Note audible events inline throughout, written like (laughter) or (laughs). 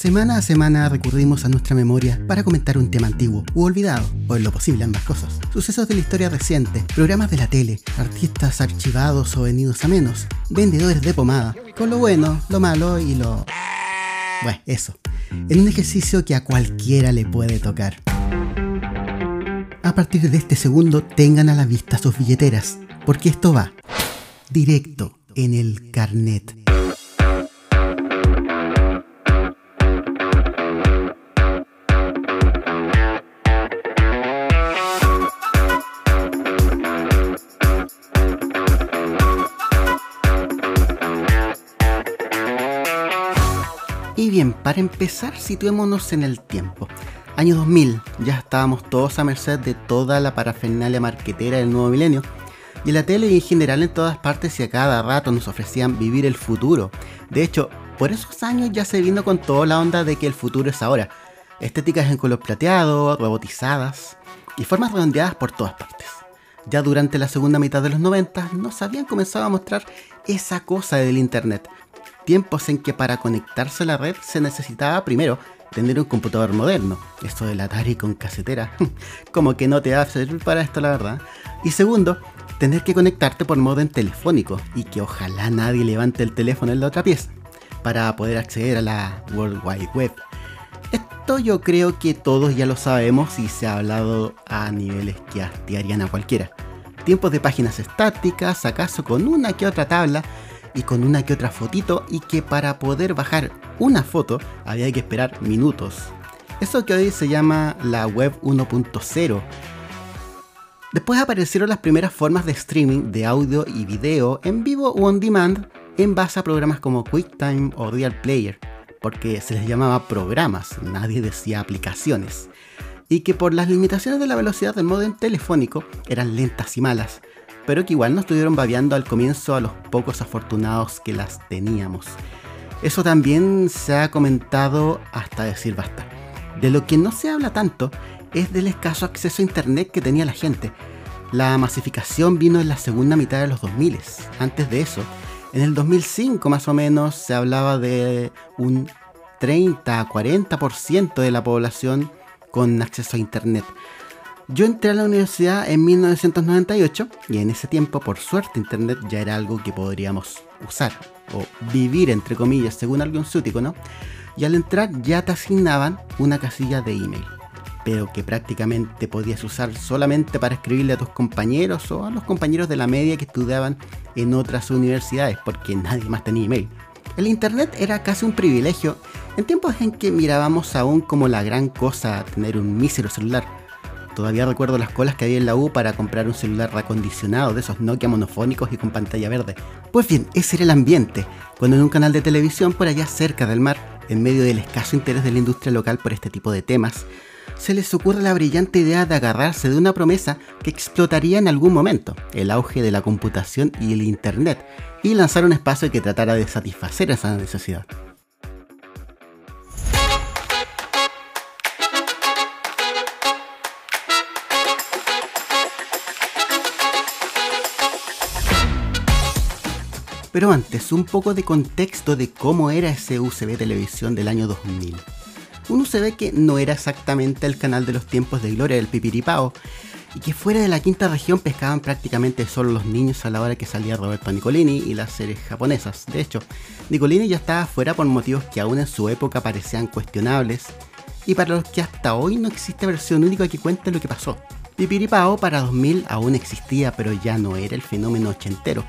Semana a semana recurrimos a nuestra memoria para comentar un tema antiguo u olvidado, o en lo posible ambas cosas. Sucesos de la historia reciente, programas de la tele, artistas archivados o venidos a menos, vendedores de pomada, con lo bueno, lo malo y lo... Bueno, eso. En un ejercicio que a cualquiera le puede tocar. A partir de este segundo, tengan a la vista sus billeteras, porque esto va directo en el carnet. Bien, para empezar, situémonos en el tiempo. Año 2000, ya estábamos todos a merced de toda la parafernalia marquetera del nuevo milenio. Y en la tele y en general en todas partes y a cada rato nos ofrecían vivir el futuro. De hecho, por esos años ya se vino con toda la onda de que el futuro es ahora. Estéticas en color plateado, robotizadas y formas redondeadas por todas partes. Ya durante la segunda mitad de los 90 nos habían comenzado a mostrar esa cosa del internet, tiempos en que para conectarse a la red se necesitaba primero tener un computador moderno. Esto del Atari con casetera, (laughs) como que no te va a servir para esto, la verdad. Y segundo, tener que conectarte por modem telefónico y que ojalá nadie levante el teléfono en la otra pieza para poder acceder a la World Wide Web. Esto yo creo que todos ya lo sabemos y se ha hablado a niveles que hastiarían a cualquiera. Tiempos de páginas estáticas, acaso con una que otra tabla, y con una que otra fotito y que para poder bajar una foto había que esperar minutos. Eso que hoy se llama la web 1.0. Después aparecieron las primeras formas de streaming de audio y video en vivo o on demand en base a programas como QuickTime o Real Player, porque se les llamaba programas, nadie decía aplicaciones, y que por las limitaciones de la velocidad del modem telefónico eran lentas y malas, pero que igual no estuvieron babeando al comienzo a los pocos afortunados que las teníamos. Eso también se ha comentado hasta decir basta. De lo que no se habla tanto es del escaso acceso a internet que tenía la gente. La masificación vino en la segunda mitad de los 2000. Antes de eso, en el 2005 más o menos se hablaba de un 30 a 40% de la población con acceso a internet. Yo entré a la universidad en 1998 y en ese tiempo, por suerte, Internet ya era algo que podríamos usar o vivir, entre comillas, según algún sútico, ¿no? Y al entrar ya te asignaban una casilla de email, pero que prácticamente podías usar solamente para escribirle a tus compañeros o a los compañeros de la media que estudiaban en otras universidades, porque nadie más tenía email. El Internet era casi un privilegio en tiempos en que mirábamos aún como la gran cosa tener un mísero celular Todavía recuerdo las colas que había en la U para comprar un celular reacondicionado de esos Nokia monofónicos y con pantalla verde. Pues bien, ese era el ambiente, cuando en un canal de televisión por allá cerca del mar, en medio del escaso interés de la industria local por este tipo de temas, se les ocurre la brillante idea de agarrarse de una promesa que explotaría en algún momento, el auge de la computación y el Internet, y lanzar un espacio que tratara de satisfacer esa necesidad. Pero antes, un poco de contexto de cómo era ese UCB Televisión del año 2000. Un UCB que no era exactamente el canal de los tiempos de gloria del Pipiripao, y que fuera de la quinta región pescaban prácticamente solo los niños a la hora que salía Roberto Nicolini y las series japonesas. De hecho, Nicolini ya estaba fuera por motivos que aún en su época parecían cuestionables, y para los que hasta hoy no existe versión única que cuente lo que pasó. Pipiripao para 2000 aún existía, pero ya no era el fenómeno ochentero,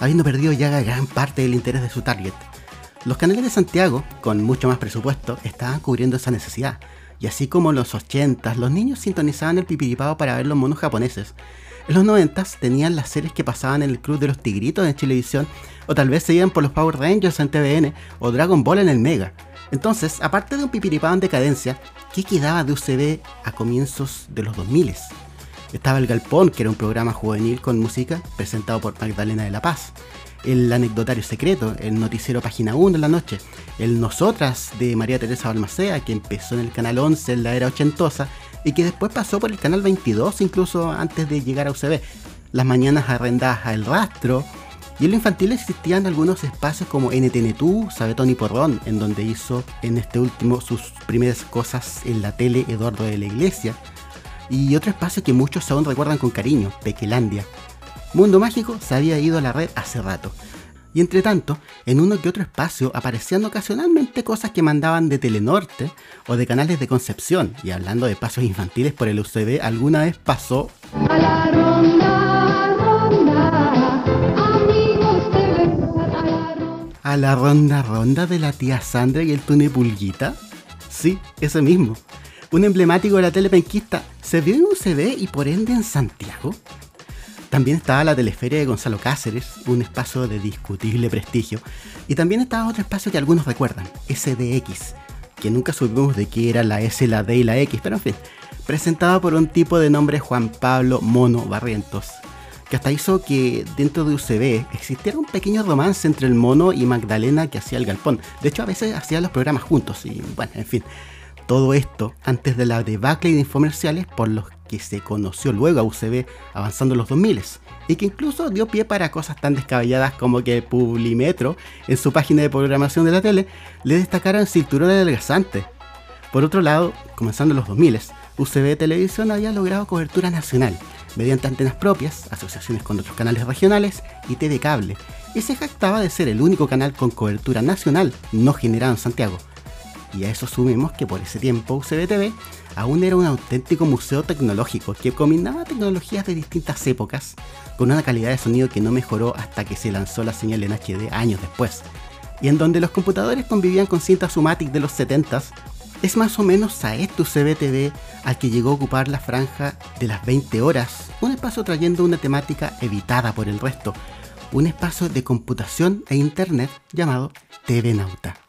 habiendo perdido ya gran parte del interés de su target. Los canales de Santiago, con mucho más presupuesto, estaban cubriendo esa necesidad, y así como en los 80 los niños sintonizaban el pipiripao para ver los monos japoneses. En los 90 tenían las series que pasaban en el Club de los Tigritos en Chilevisión, o tal vez se iban por los Power Rangers en TVN, o Dragon Ball en el Mega. Entonces, aparte de un pipiripao en decadencia, ¿qué quedaba de UCB a comienzos de los 2000? Estaba El Galpón, que era un programa juvenil con música presentado por Magdalena de la Paz. El Anecdotario Secreto, el Noticiero Página 1 en la noche. El Nosotras de María Teresa Balmacea, que empezó en el canal 11 en la era ochentosa y que después pasó por el canal 22 incluso antes de llegar a UCB. Las mañanas arrendadas a El Rastro Y en lo infantil existían algunos espacios como NTN2, Sabe Tony Porrón, en donde hizo en este último sus primeras cosas en la tele Eduardo de la Iglesia. Y otro espacio que muchos aún recuerdan con cariño, Pequelandia. Mundo Mágico se había ido a la red hace rato. Y entre tanto, en uno que otro espacio aparecían ocasionalmente cosas que mandaban de Telenorte o de canales de Concepción. Y hablando de espacios infantiles por el UCB, alguna vez pasó... A la ronda, ronda, amigos de a la ronda ronda de la tía Sandra y el túnel Pulguita. Sí, ese mismo. Un emblemático de la tele penquista se vio en UCB y por ende en Santiago. También estaba la teleferia de Gonzalo Cáceres, un espacio de discutible prestigio. Y también estaba otro espacio que algunos recuerdan, SDX, que nunca supimos de qué era la S, la D y la X, pero en fin, presentado por un tipo de nombre Juan Pablo Mono Barrientos, que hasta hizo que dentro de UCB existiera un pequeño romance entre el mono y Magdalena que hacía el galpón. De hecho, a veces hacían los programas juntos y bueno, en fin. Todo esto antes de la debacle de infomerciales por los que se conoció luego a UCB avanzando los 2000 y que incluso dio pie para cosas tan descabelladas como que Publimetro, en su página de programación de la tele, le destacara el cinturón adelgazante. Por otro lado, comenzando los 2000, UCB Televisión había logrado cobertura nacional mediante antenas propias, asociaciones con otros canales regionales y TV Cable, y se jactaba de ser el único canal con cobertura nacional no generado en Santiago, y a eso sumemos que por ese tiempo UCBTV aún era un auténtico museo tecnológico que combinaba tecnologías de distintas épocas con una calidad de sonido que no mejoró hasta que se lanzó la señal en HD años después, y en donde los computadores convivían con cintas Sumatic de los 70s, es más o menos a este UCBTV al que llegó a ocupar la franja de las 20 horas, un espacio trayendo una temática evitada por el resto, un espacio de computación e internet llamado TV Nauta.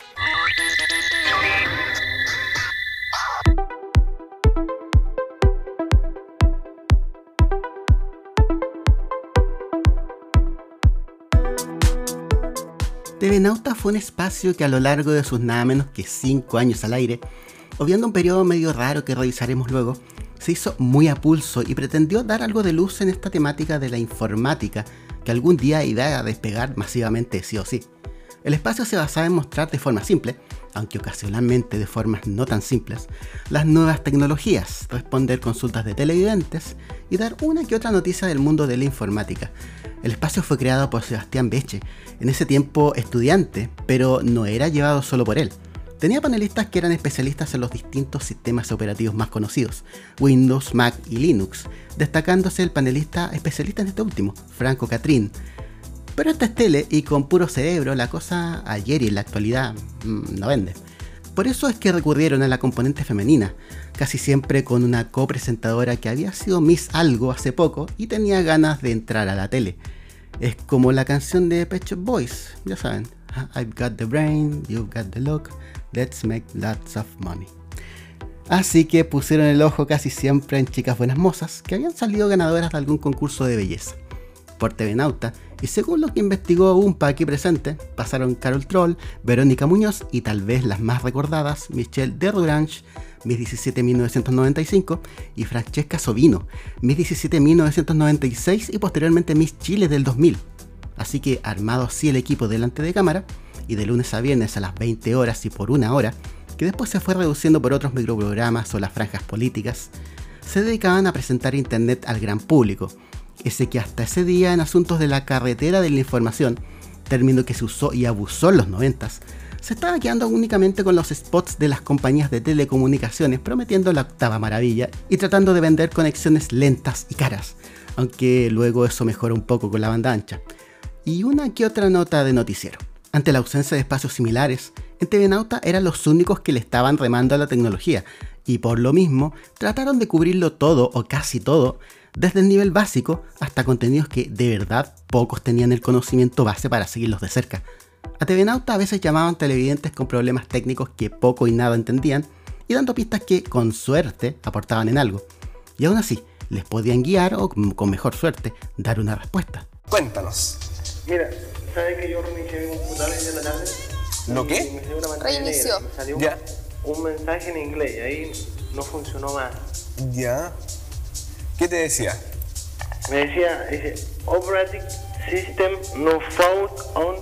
TV Nauta fue un espacio que a lo largo de sus nada menos que 5 años al aire, obviando un periodo medio raro que revisaremos luego, se hizo muy a pulso y pretendió dar algo de luz en esta temática de la informática que algún día iba a despegar masivamente sí o sí. El espacio se basaba en mostrar de forma simple, aunque ocasionalmente de formas no tan simples, las nuevas tecnologías, responder consultas de televidentes y dar una que otra noticia del mundo de la informática, el espacio fue creado por Sebastián Beche, en ese tiempo estudiante, pero no era llevado solo por él. Tenía panelistas que eran especialistas en los distintos sistemas operativos más conocidos, Windows, Mac y Linux, destacándose el panelista especialista en este último, Franco Catrín. Pero esta es tele y con puro cerebro la cosa ayer y en la actualidad mm, no vende. Por eso es que recurrieron a la componente femenina, casi siempre con una copresentadora que había sido Miss Algo hace poco y tenía ganas de entrar a la tele. Es como la canción de Pet Shop Boys, ya saben. I've got the brain, you've got the look, let's make lots of money. Así que pusieron el ojo casi siempre en chicas buenas mozas que habían salido ganadoras de algún concurso de belleza. Por TV Nauta, y según lo que investigó UMPA aquí presente, pasaron Carol Troll, Verónica Muñoz y tal vez las más recordadas, Michelle Derdurange, Miss 17 1995, y Francesca Sovino, Miss 17 1996 y posteriormente Miss Chile del 2000. Así que armado así el equipo delante de cámara, y de lunes a viernes a las 20 horas y por una hora, que después se fue reduciendo por otros microprogramas o las franjas políticas, se dedicaban a presentar Internet al gran público, ese que hasta ese día en asuntos de la carretera de la información, término que se usó y abusó en los 90, se estaba quedando únicamente con los spots de las compañías de telecomunicaciones prometiendo la octava maravilla y tratando de vender conexiones lentas y caras, aunque luego eso mejoró un poco con la banda ancha. Y una que otra nota de noticiero. Ante la ausencia de espacios similares, en TV Nauta eran los únicos que le estaban remando a la tecnología, y por lo mismo trataron de cubrirlo todo o casi todo desde el nivel básico hasta contenidos que de verdad pocos tenían el conocimiento base para seguirlos de cerca. A TV Nauta a veces llamaban televidentes con problemas técnicos que poco y nada entendían y dando pistas que, con suerte, aportaban en algo. Y aún así, les podían guiar o, con mejor suerte, dar una respuesta. Cuéntanos. Mira, ¿sabes que yo reinicié mi computadora en la tarde? ¿Lo qué? Reinició. salió un mensaje en inglés y ahí no funcionó más. Ya. ¿Qué te decía? Me decía, dice, Operating system no fault on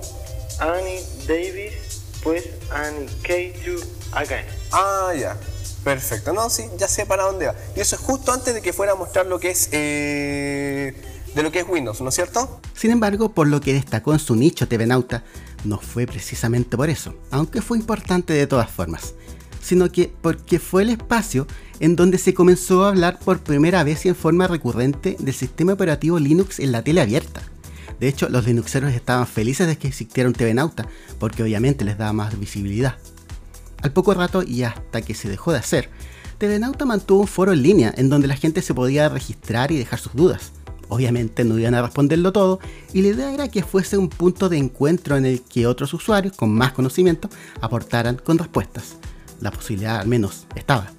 Annie Davis, pues Annie K2 again. Ah, ya. Perfecto. No, sí, ya sé para dónde va. Y eso es justo antes de que fuera a mostrar lo que es. eh, de lo que es Windows, ¿no es cierto? Sin embargo, por lo que destacó en su nicho TV Nauta, no fue precisamente por eso, aunque fue importante de todas formas, sino que porque fue el espacio en donde se comenzó a hablar por primera vez y en forma recurrente del sistema operativo Linux en la tele abierta. De hecho, los linuxeros estaban felices de que existiera un TV Nauta, porque obviamente les daba más visibilidad. Al poco rato y hasta que se dejó de hacer, TV Nauta mantuvo un foro en línea en donde la gente se podía registrar y dejar sus dudas. Obviamente no iban a responderlo todo y la idea era que fuese un punto de encuentro en el que otros usuarios con más conocimiento aportaran con respuestas. La posibilidad al menos estaba.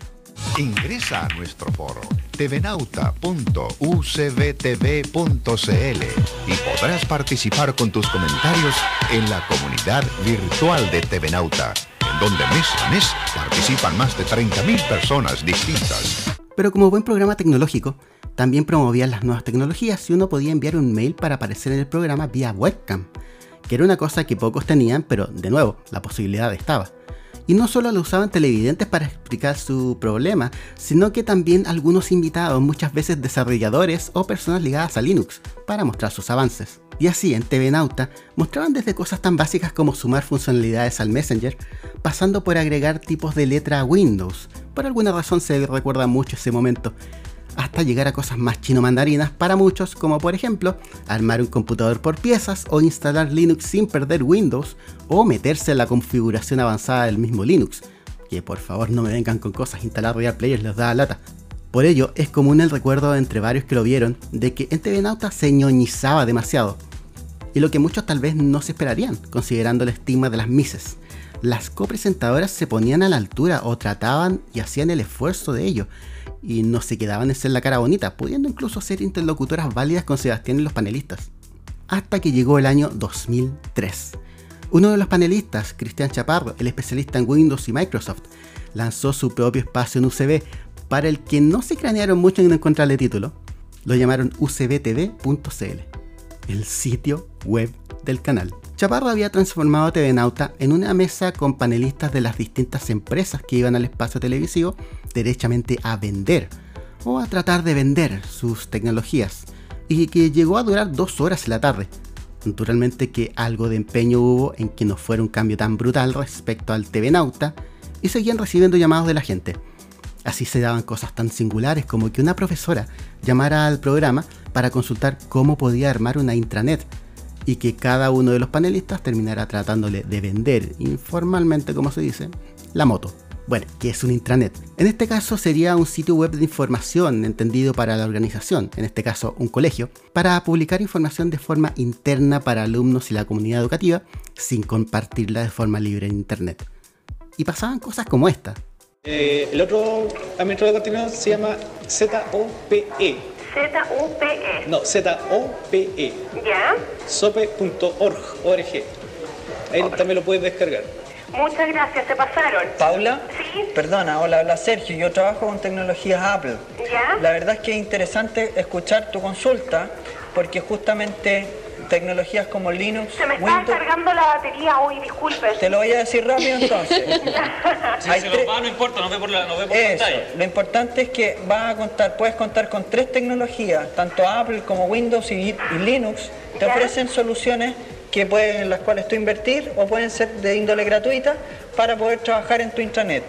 Ingresa a nuestro foro tvnauta.ucbtv.cl y podrás participar con tus comentarios en la comunidad virtual de TV Nauta, en donde mes a mes participan más de 30.000 personas distintas. Pero como buen programa tecnológico, también promovían las nuevas tecnologías y uno podía enviar un mail para aparecer en el programa vía webcam, que era una cosa que pocos tenían, pero de nuevo, la posibilidad estaba. Y no solo lo usaban televidentes para explicar su problema, sino que también algunos invitados, muchas veces desarrolladores o personas ligadas a Linux, para mostrar sus avances. Y así en TV Nauta mostraban desde cosas tan básicas como sumar funcionalidades al Messenger, pasando por agregar tipos de letra a Windows, por alguna razón se recuerda mucho ese momento, hasta llegar a cosas más chino mandarinas para muchos, como por ejemplo armar un computador por piezas o instalar Linux sin perder Windows o meterse en la configuración avanzada del mismo Linux. Que por favor no me vengan con cosas, instalar Real Players les da lata. Por ello, es común el recuerdo entre varios que lo vieron de que en TV Nauta se ñoñizaba demasiado. Y lo que muchos tal vez no se esperarían, considerando el estigma de las Mises. Las copresentadoras se ponían a la altura o trataban y hacían el esfuerzo de ello, y no se quedaban en ser la cara bonita, pudiendo incluso ser interlocutoras válidas con Sebastián y los panelistas. Hasta que llegó el año 2003. Uno de los panelistas, Cristian Chaparro, el especialista en Windows y Microsoft, lanzó su propio espacio en UCB, para el que no se cranearon mucho en encontrarle título. Lo llamaron ucbtv.cl, el sitio web del canal. Chaparro había transformado a TV Nauta en una mesa con panelistas de las distintas empresas que iban al espacio televisivo derechamente a vender o a tratar de vender sus tecnologías y que llegó a durar dos horas en la tarde. Naturalmente que algo de empeño hubo en que no fuera un cambio tan brutal respecto al TV Nauta y seguían recibiendo llamados de la gente. Así se daban cosas tan singulares como que una profesora llamara al programa para consultar cómo podía armar una intranet y que cada uno de los panelistas terminara tratándole de vender informalmente, como se dice, la moto. Bueno, que es un intranet. En este caso sería un sitio web de información entendido para la organización, en este caso un colegio, para publicar información de forma interna para alumnos y la comunidad educativa sin compartirla de forma libre en internet. Y pasaban cosas como esta. Eh, el otro administrador de contenido se llama ZOPE. Z-U-P-E. No, Z-O-P-E. ¿Ya? sope.org. org. Ahí también lo puedes descargar. Muchas gracias, se pasaron. Paula, Sí. perdona, hola, habla Sergio, yo trabajo con tecnologías Apple. ¿Ya? La verdad es que es interesante escuchar tu consulta porque justamente tecnologías como Linux, Se me está Windows... cargando la batería hoy, disculpe. Te lo voy a decir rápido entonces. (laughs) Si Hay se lo va, no importa, no ve por, la, no ve por Eso, pantalla. lo importante es que vas a contar, puedes contar con tres tecnologías, tanto Apple como Windows y, y Linux, te Ya. ofrecen soluciones que pueden, en las cuales tú invertir o pueden ser de índole gratuita para poder trabajar en tu intranet.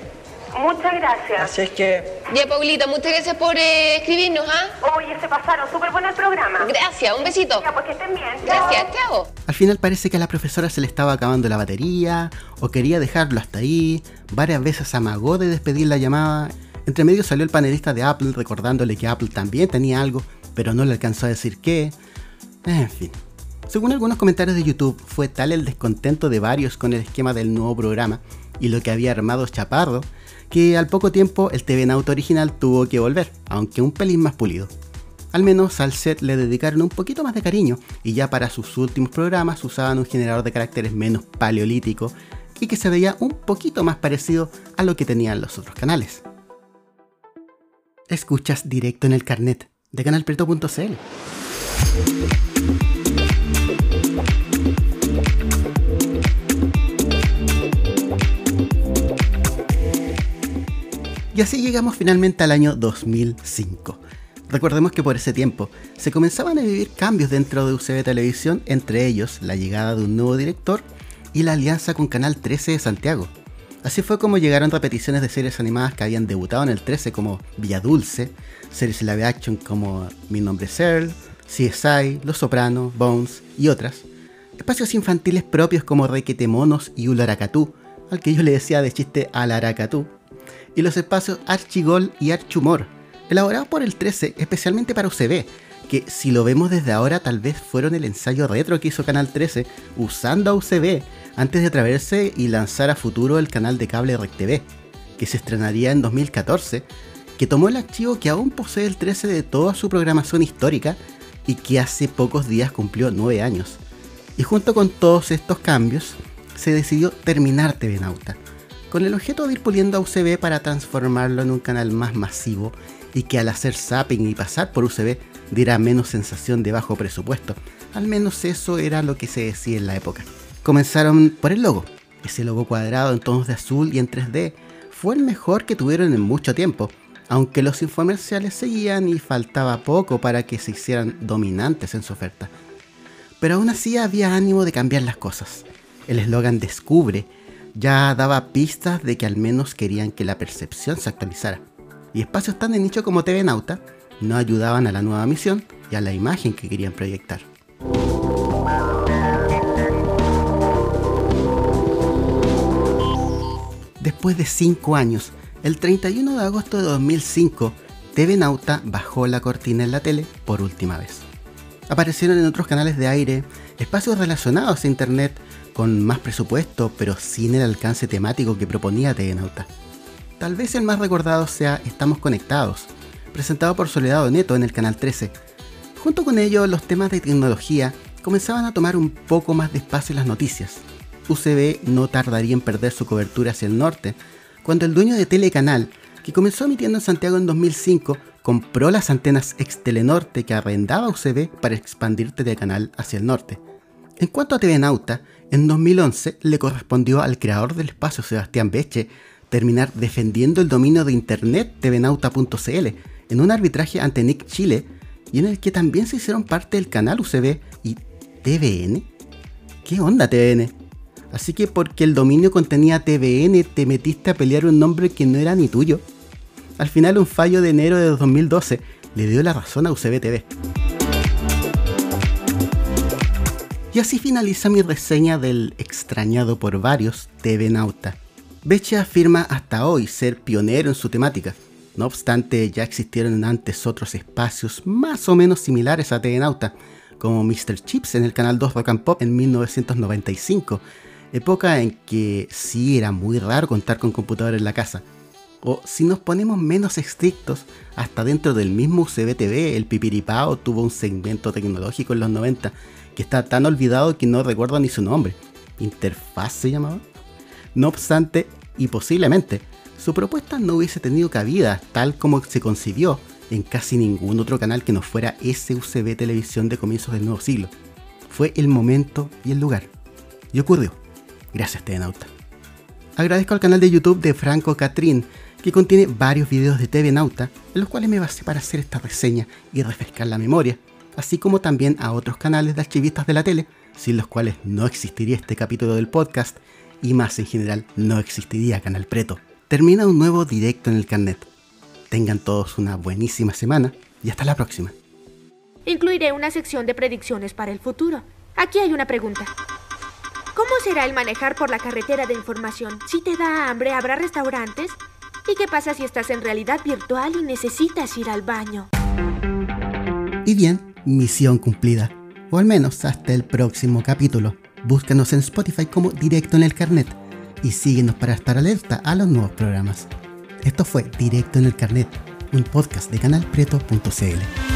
Muchas gracias. Así es que Ya, Paulita, muchas gracias por eh, escribirnos, ¿ah? Oye, se pasaron, súper bueno el programa. Gracias, un besito. Ya, pues que estén bien. Gracias, chao. Al final parece que a la profesora se le estaba acabando la batería o quería dejarlo hasta ahí. Varias veces amagó de despedir la llamada. Entre medio salió el panelista de Apple recordándole que Apple también tenía algo, pero no le alcanzó a decir qué. En fin. Según algunos comentarios de YouTube, fue tal el descontento de varios con el esquema del nuevo programa y lo que había armado Chaparro, que al poco tiempo el TV Nauta original tuvo que volver, aunque un pelín más pulido. Al menos al set le dedicaron un poquito más de cariño y ya para sus últimos programas usaban un generador de caracteres menos paleolítico y que se veía un poquito más parecido a lo que tenían los otros canales. Escuchas directo en el carnet de canalpreto.cl. Y así llegamos finalmente al año 2005. Recordemos que por ese tiempo se comenzaban a vivir cambios dentro de UCB Televisión, entre ellos la llegada de un nuevo director y la alianza con Canal 13 de Santiago. Así fue como llegaron repeticiones de series animadas que habían debutado en el 13 como Villa Dulce, series live action como Mi nombre es Earl, CSI, Los Sopranos, Bones y otras, espacios infantiles propios como Requete Monos y Ularacatú, al que yo le decía de chiste Alaracatú, y los espacios Archigol y Archumor, elaborados por el 13 especialmente para UCB, que si lo vemos desde ahora tal vez fueron el ensayo retro que hizo Canal 13 usando a UCB antes de atreverse y lanzar a futuro el canal de cable RecTV, que se estrenaría en 2014, que tomó el archivo que aún posee el 13 de toda su programación histórica y que hace pocos días cumplió 9 años. Y junto con todos estos cambios, se decidió terminar TV Nauta, con el objeto de ir puliendo a UCB para transformarlo en un canal más masivo y que al hacer zapping y pasar por UCB diera menos sensación de bajo presupuesto. Al menos eso era lo que se decía en la época. Comenzaron por el logo. Ese logo cuadrado en tonos de azul y en 3D fue el mejor que tuvieron en mucho tiempo, aunque los infomerciales seguían y faltaba poco para que se hicieran dominantes en su oferta. Pero aún así había ánimo de cambiar las cosas. El eslogan Descubre ya daba pistas de que al menos querían que la percepción se actualizara. Y espacios tan de nicho como TV Nauta no ayudaban a la nueva misión y a la imagen que querían proyectar. Después de 5 años, el 31 de agosto de 2005, TV Nauta bajó la cortina en la tele por última vez. Aparecieron en otros canales de aire espacios relacionados a Internet con más presupuesto, pero sin el alcance temático que proponía TV Nauta. Tal vez el más recordado sea Estamos Conectados, presentado por Soledad Neto en el canal 13. Junto con ello, los temas de tecnología comenzaban a tomar un poco más de espacio las noticias. UCB no tardaría en perder su cobertura hacia el norte, cuando el dueño de Telecanal, que comenzó emitiendo en Santiago en 2005, compró las antenas ex Telenorte que arrendaba UCB para expandir Telecanal hacia el norte. En cuanto a TV Nauta, en 2011 le correspondió al creador del espacio Sebastián Beche terminar defendiendo el dominio de internet tvnauta.cl en un arbitraje ante Nick Chile y en el que también se hicieron parte del canal UCB y TVN. ¿Qué onda TVN? Así que porque el dominio contenía TVN te metiste a pelear un nombre que no era ni tuyo. Al final un fallo de enero de 2012 le dio la razón a UCB TV. Y así finaliza mi reseña del extrañado por varios TV Nauta. Beche afirma hasta hoy ser pionero en su temática. No obstante, ya existieron antes otros espacios más o menos similares a TV Nauta, como Mr. Chips en el canal 2 Rock and Pop en 1995, época en que sí era muy raro contar con computador en la casa. O si nos ponemos menos estrictos, hasta dentro del mismo UCB el Pipiripao tuvo un segmento tecnológico en los 90 que está tan olvidado que no recuerdo ni su nombre. ¿Interfaz se llamaba? No obstante, y posiblemente, su propuesta no hubiese tenido cabida tal como se concibió en casi ningún otro canal que no fuera SUCB Televisión de comienzos del nuevo siglo. Fue el momento y el lugar. Y ocurrió. Gracias, Nauta. Agradezco al canal de YouTube de Franco Catrín, que contiene varios videos de TV Nauta, en los cuales me basé para hacer esta reseña y refrescar la memoria, así como también a otros canales de archivistas de la tele, sin los cuales no existiría este capítulo del podcast y más en general no existiría Canal Preto. Termina un nuevo directo en el carnet. Tengan todos una buenísima semana y hasta la próxima. Incluiré una sección de predicciones para el futuro. Aquí hay una pregunta. ¿Cómo será el manejar por la carretera de información? Si te da hambre, ¿habrá restaurantes? ¿Y qué pasa si estás en realidad virtual y necesitas ir al baño? Y bien, misión cumplida. O al menos hasta el próximo capítulo. Búscanos en Spotify como Directo en el Carnet y síguenos para estar alerta a los nuevos programas. Esto fue Directo en el Carnet, un podcast de canalpreto.cl.